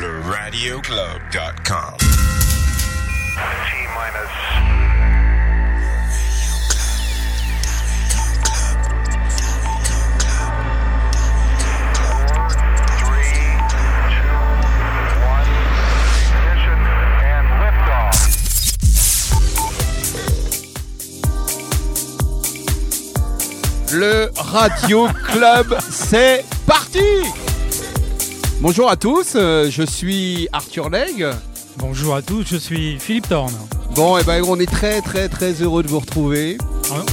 Le radioclub.com. T minus four, three, two, one. Ignition and liftoff. Le Radio Club, c'est parti Bonjour à tous, euh, je suis Arthur Legge. Bonjour à tous, je suis Philippe Thorne. Bon, et ben on est très très très heureux de vous retrouver.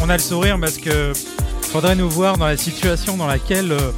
On- a le sourire parce que faudrait nous voir dans la situation dans laquelle euh,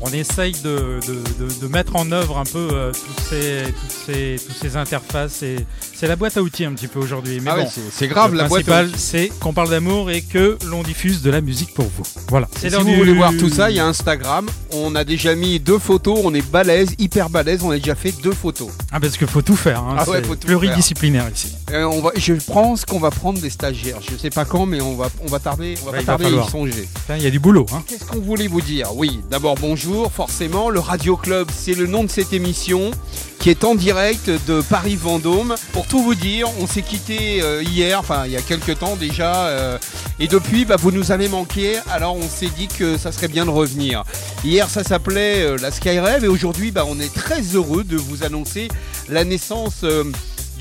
on essaye de, de- de- de mettre en œuvre un peu euh, ces, toutes, ces, toutes ces interfaces. et C'est la boîte à outils un petit peu aujourd'hui. Mais Ah bon, c'est- c'est grave la boîte. principal, c'est qu'on parle d'amour et que l'on diffuse de la musique pour vous. Voilà. Si vous voulez voir tout ça, il y a Instagram. On a déjà mis deux photos, on est balèze, hyper balèze, on a déjà fait deux photos. Ah, parce qu'il faut tout faire. Hein. Ah ouais, c'est faut tout pluridisciplinaire ici. Euh, on va, je pense qu'on va prendre des stagiaires. Je sais pas quand, mais on va, on va tarder, on va Ouais, pas il va tarder à y songer. Enfin, Il y a du boulot. Hein. Qu'est-ce qu'on voulait vous dire? Oui, d'abord bonjour, forcément, le Radio Club, c'est le nom de cette émission qui est en direct de Paris-Vendôme. Pour tout vous dire, on s'est quitté euh, hier, enfin il y a quelques temps déjà, euh, et depuis, bah, vous nous avez manqué, alors on s'est dit que ça serait bien de revenir. Hier, ça s'appelait euh, la Skyrave, et aujourd'hui, bah, on est très heureux de vous annoncer la naissance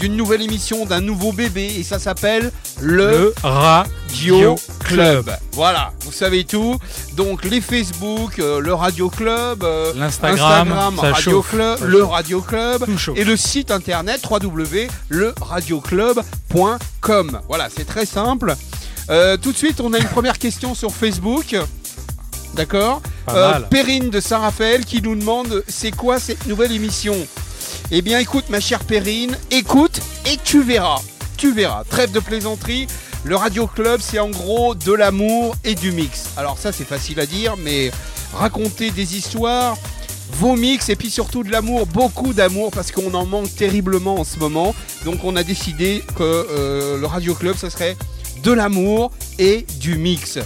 d'une nouvelle émission, d'un nouveau bébé, et ça s'appelle le Le Radio Club. Club. Voilà, vous savez tout. Donc les Facebook, euh, le Radio Club, euh, L'Instagram, Instagram, Radio chauffe, Club, le. Radio Club et le site internet www.leradioclub.com. Voilà, c'est très simple. Euh, tout de suite, on a une première question sur Facebook. D'accord. Perrine de Saint-Raphaël qui nous demande c'est quoi cette nouvelle émission? Eh bien écoute ma chère Perrine, écoute et tu verras. Tu verras. Trêve de plaisanterie. Le Radio Club c'est en gros de l'amour et du mix. Alors ça c'est facile à dire mais raconter des histoires, vos mix et puis surtout de l'amour, beaucoup d'amour parce qu'on en manque terriblement en ce moment. Donc on a décidé que euh, le Radio Club ça serait de l'amour et du mix.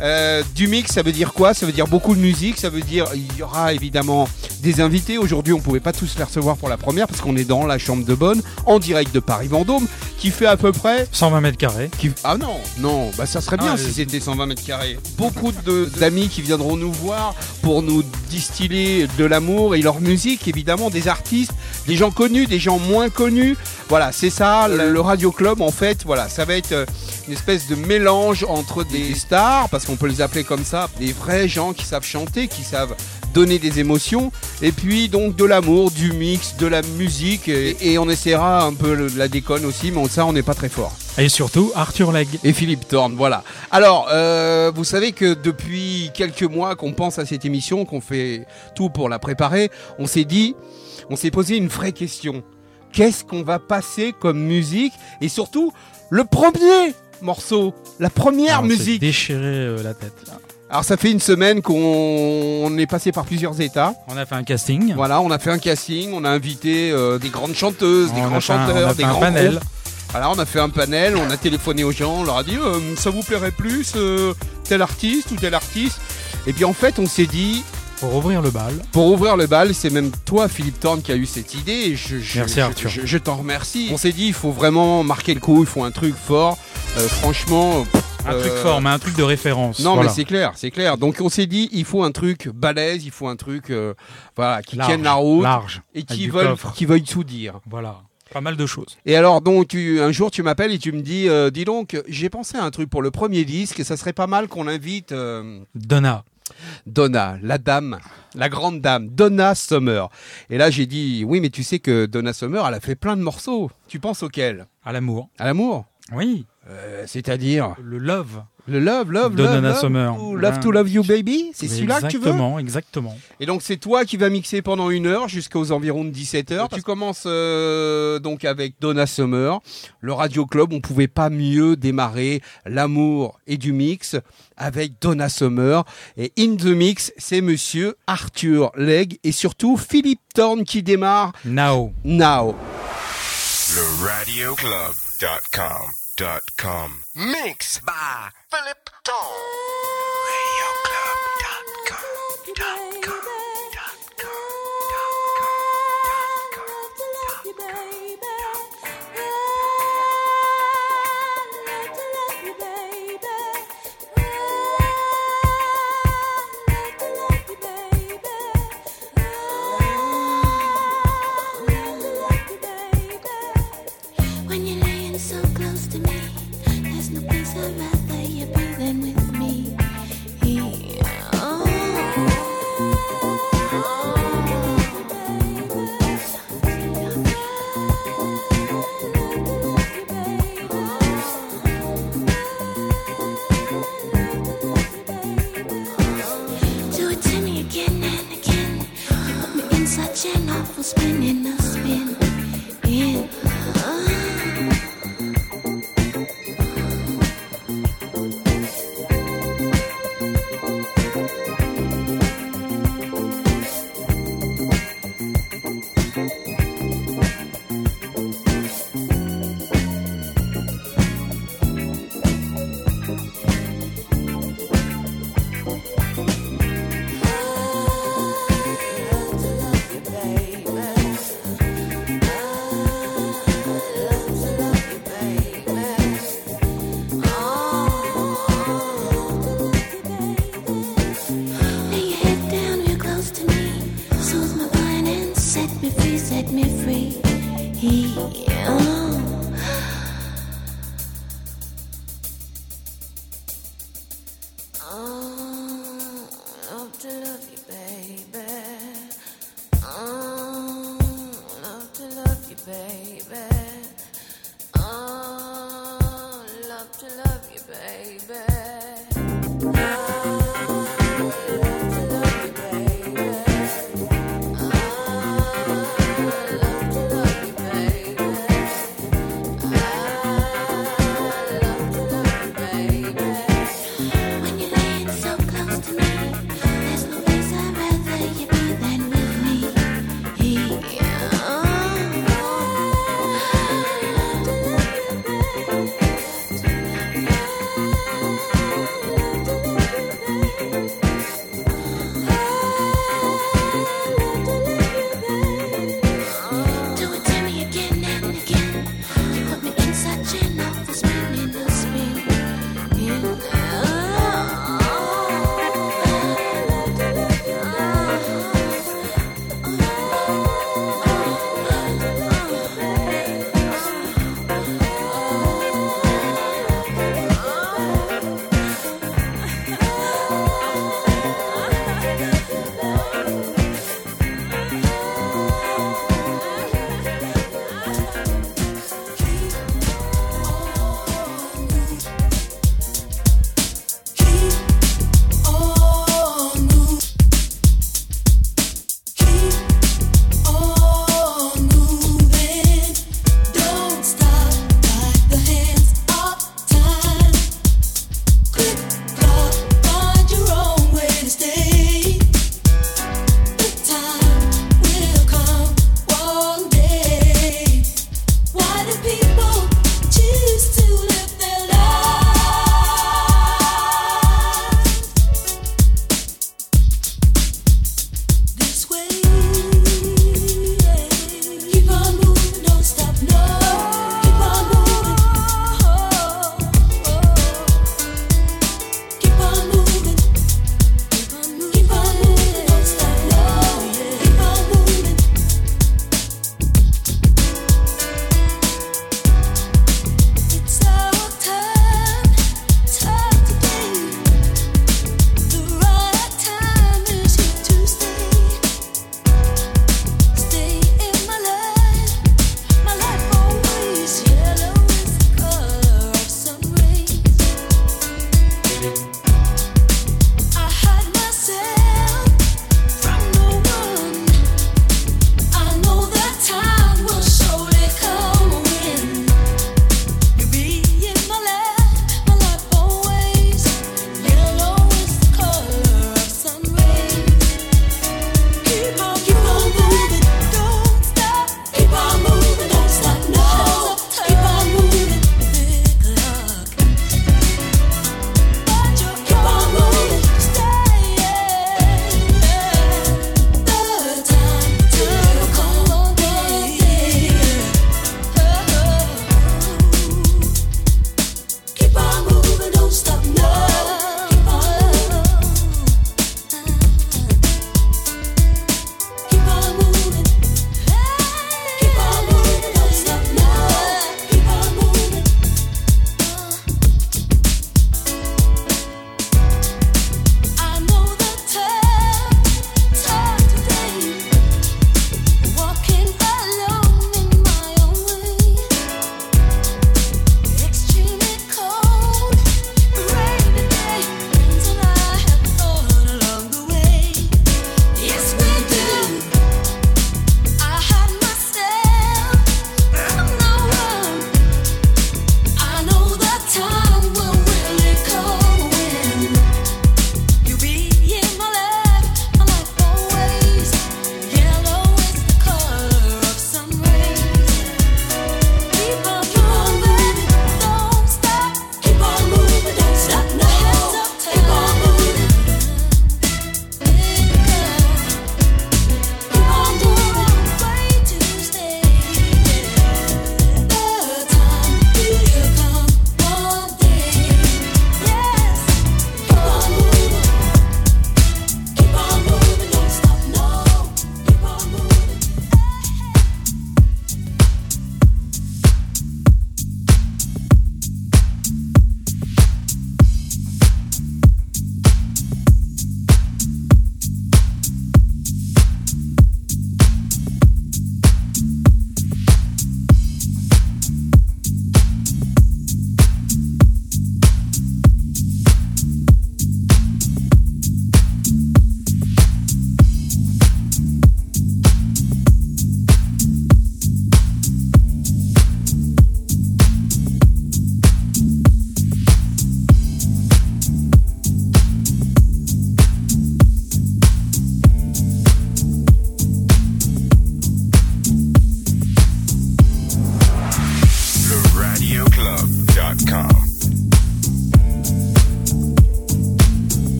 Euh, du mix, ça veut dire quoi? Ça veut dire beaucoup de musique, ça veut dire il y aura évidemment des invités. Aujourd'hui, on pouvait pas tous les recevoir pour la première parce qu'on est dans la chambre de bonne, en direct de Paris-Vendôme, qui fait à peu près 120 mètres carrés. qui- Ah non, non, bah ça serait bien Ah, si euh, c'était 120 mètres carrés. Beaucoup de- d'amis qui viendront nous voir pour nous distiller de l'amour et leur musique, évidemment, des artistes, des gens connus, des gens moins connus. Voilà, c'est ça, le, le Radio Club, en fait, voilà, ça va être euh, une espèce de mélange entre des stars, parce qu'on peut les appeler comme ça, des vrais gens qui savent chanter, qui savent donner des émotions, et puis donc de l'amour, du mix, de la musique, et, et on essaiera un peu le- la déconne aussi, mais ça, on n'est pas très fort Et surtout, Arthur Legge. et Philippe Thorne, voilà. Alors, euh, vous savez que depuis quelques mois qu'on pense à cette émission, qu'on fait tout pour la préparer, on s'est dit, on s'est posé une vraie question. Qu'est-ce qu'on va passer comme musique Et surtout, le premier morceau, la première Ah, musique. déchiré euh, la tête. Alors, ça fait une semaine qu'on on est passé par plusieurs états. On a fait un casting. Voilà, on a fait un casting, on a invité euh, des grandes chanteuses, des grands un, chanteurs, des grands panel. groupes. Voilà, on a fait un panel, on a téléphoné aux gens, on leur a dit euh, ça vous plairait plus euh, tel artiste ou tel artiste? Et puis en fait, on s'est dit pour ouvrir le bal. pour ouvrir le bal, c'est même toi Philippe Thorne qui a eu cette idée. Et je, je- Merci, je- Arthur. Je, t'en remercie. On s'est dit il faut vraiment marquer le coup, il faut un truc fort. Euh, franchement, Un euh, truc fort, mais un truc de référence. Non Voilà. mais c'est clair, c'est clair. Donc on s'est dit il faut un truc balèze, il faut un truc euh, voilà qui large, tienne la route large. et qui veuille qui veuille tout dire. Voilà. Pas mal de choses. Et alors, donc, tu, un jour, tu m'appelles et tu me dis, euh, dis donc, j'ai pensé à un truc pour le premier disque, et ça serait pas mal qu'on invite euh, Donna. Donna, la dame, la grande dame, Donna Summer. Et là, j'ai dit, oui, mais tu sais que Donna Summer, elle a fait plein de morceaux. Tu penses auquel? À l'amour. À l'amour? Oui. Euh, C'est-à-dire? Le love. Le love, love, De love, Donna love, Summer. ou love Ouais. to love you, baby. C'est celui-là que tu veux Exactement, exactement. Et donc c'est toi qui vas mixer pendant une heure jusqu'aux environs de 17 heures. Tu commences euh, donc avec Donna Summer, le Radio Club. On pouvait pas mieux démarrer l'amour et du mix avec Donna Summer. Et in the mix, c'est Monsieur Arthur Legge et surtout Philippe Thorne qui démarre Now. now. Le radioclub.com. Dot com. Mix by Philip Dawn.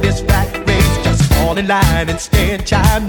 this rat race. Just fall in line and stay in chime.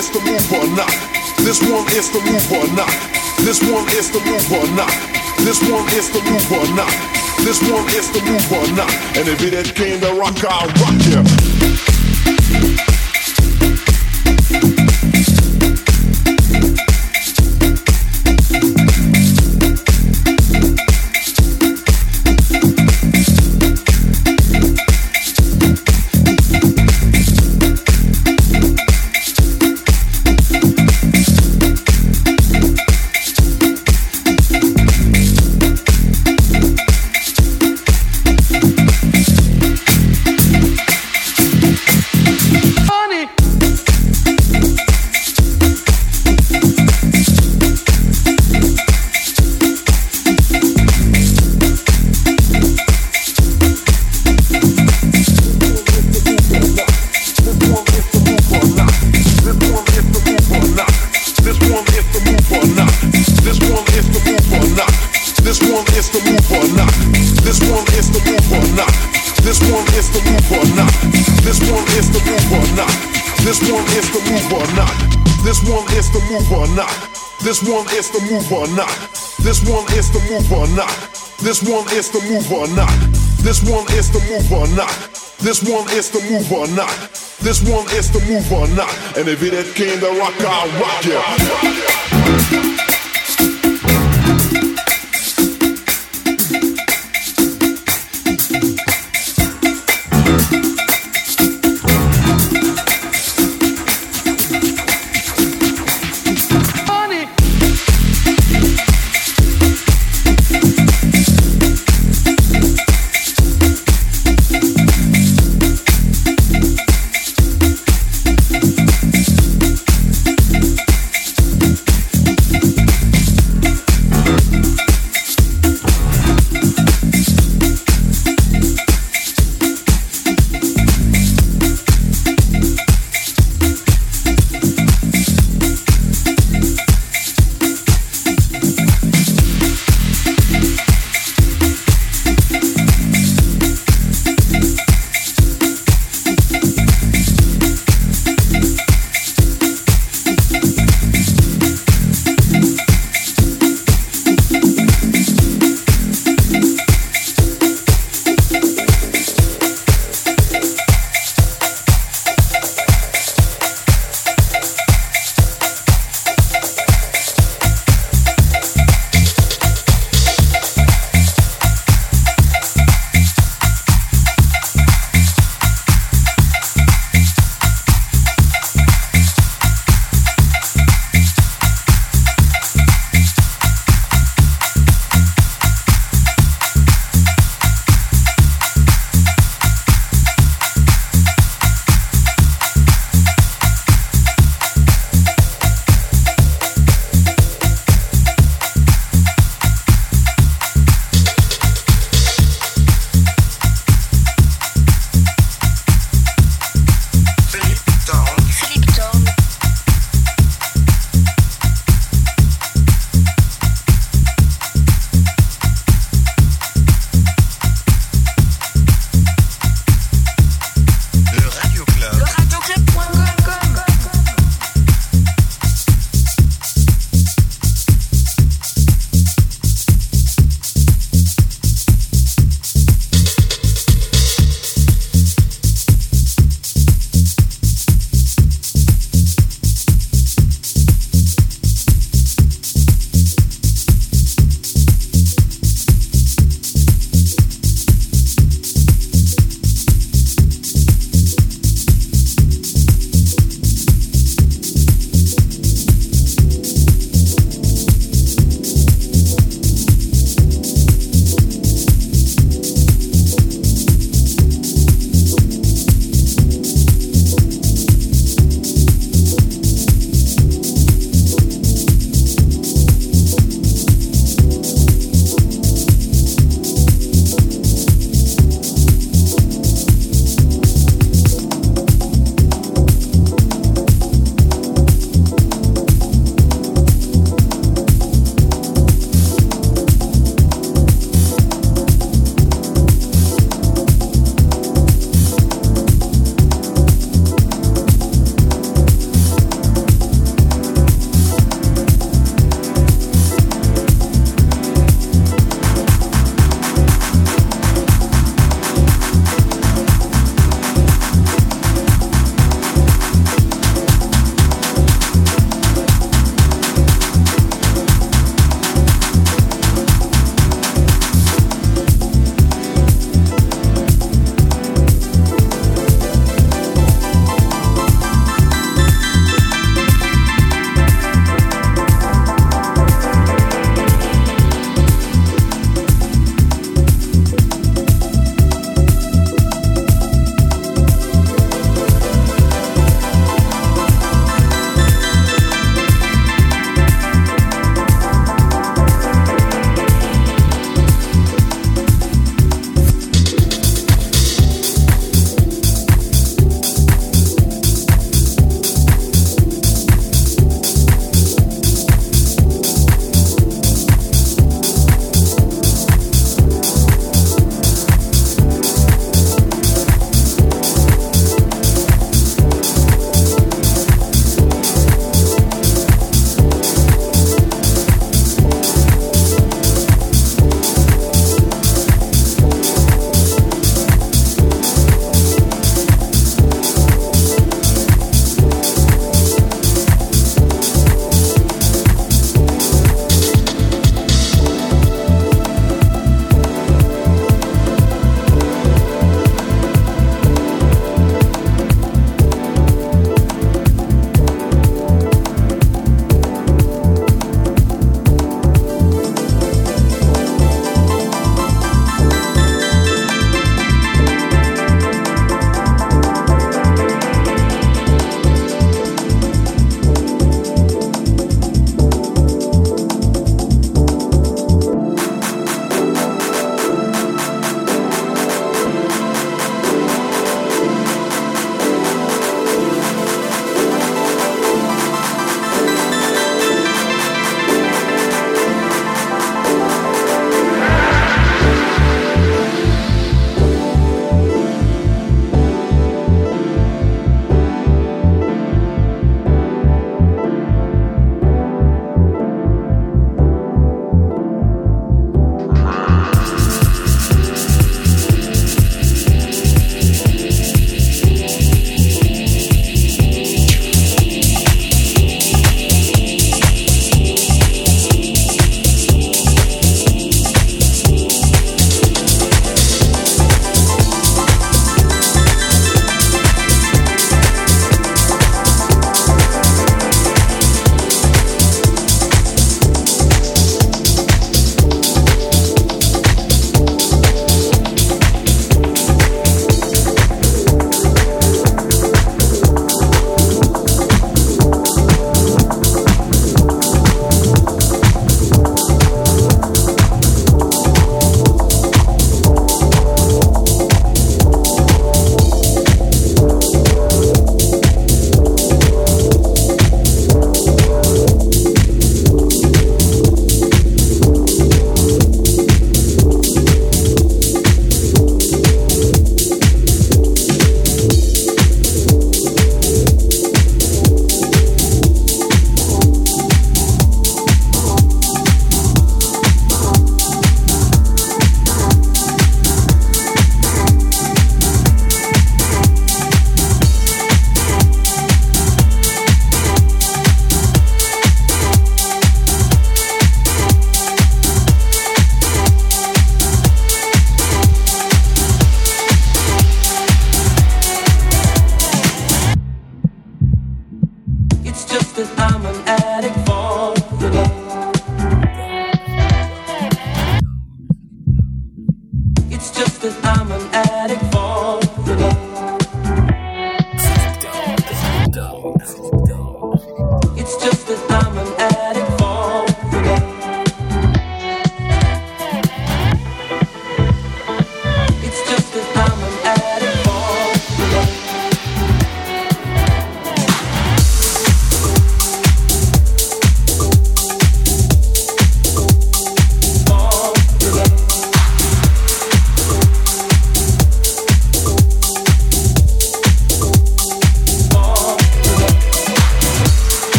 Is the move or not. This one is the move or not. This one is the move or not. This one is the move or not. This one is the move or not. And if it ain't came to rock, I'll rock you. Is the move or not. This one is the move or not. This one is the move or not. This one is the move or not. This one is the move or not. This one is the move or not. And if it ain't came to rock, I'll rock you.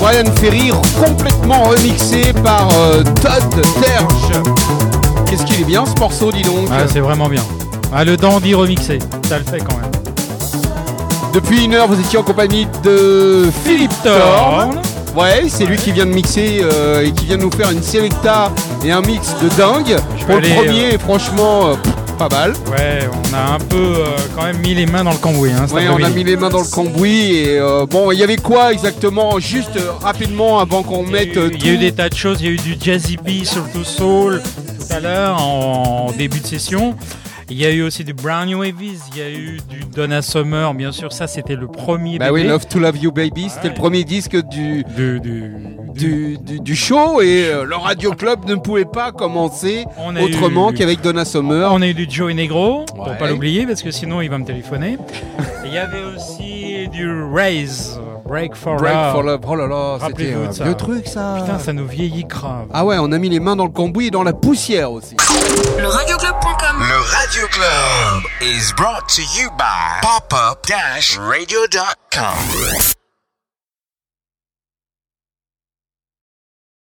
Brian Ferry complètement remixé par euh, Todd Terge. Qu'est-ce qu'il est bien ce morceau, dis donc. Ah, c'est vraiment bien. Ah, le dandy remixé, ça le fait quand même. Depuis une heure, vous étiez en compagnie de Philippe Thorne. Ouais, c'est lui qui vient de mixer euh, et qui vient de nous faire une selecta et un mix de dingue. Pour le aller, premier, franchement, euh, pff, pas mal. Ouais, on a un peu euh, quand même mis les mains dans le cambouis. Hein, Ouais, on a mis les mains dans le cambouis et euh, bon, il y avait quoi exactement? Juste euh, rapidement avant qu'on mette. Il y a eu des tas de choses, il y a eu du jazzy B, surtout soul, tout à l'heure, en, en début de session. Il y a eu aussi du Brownie Wavies, il y a eu du Donna Summer, bien sûr, ça c'était le premier Bah oui. Love to Love You Baby, c'était le premier disque du, du, du, du, du- du show et euh, le Radio Club ne pouvait pas commencer On autrement eu- qu'avec Donna Summer. On a eu du Joey Negro, pour Ouais. pas l'oublier, parce que sinon il va me téléphoner. Il y avait aussi du Raise, Break for Break Love. for Love, oh là là, c'était Rappelez-vous un vieux truc ça. Putain, ça nous vieillit grave. Ah ouais, on a mis les mains dans le cambouis et dans la poussière aussi. Le radioclub.com. Le Radio Club is brought to you by popup-radio.com.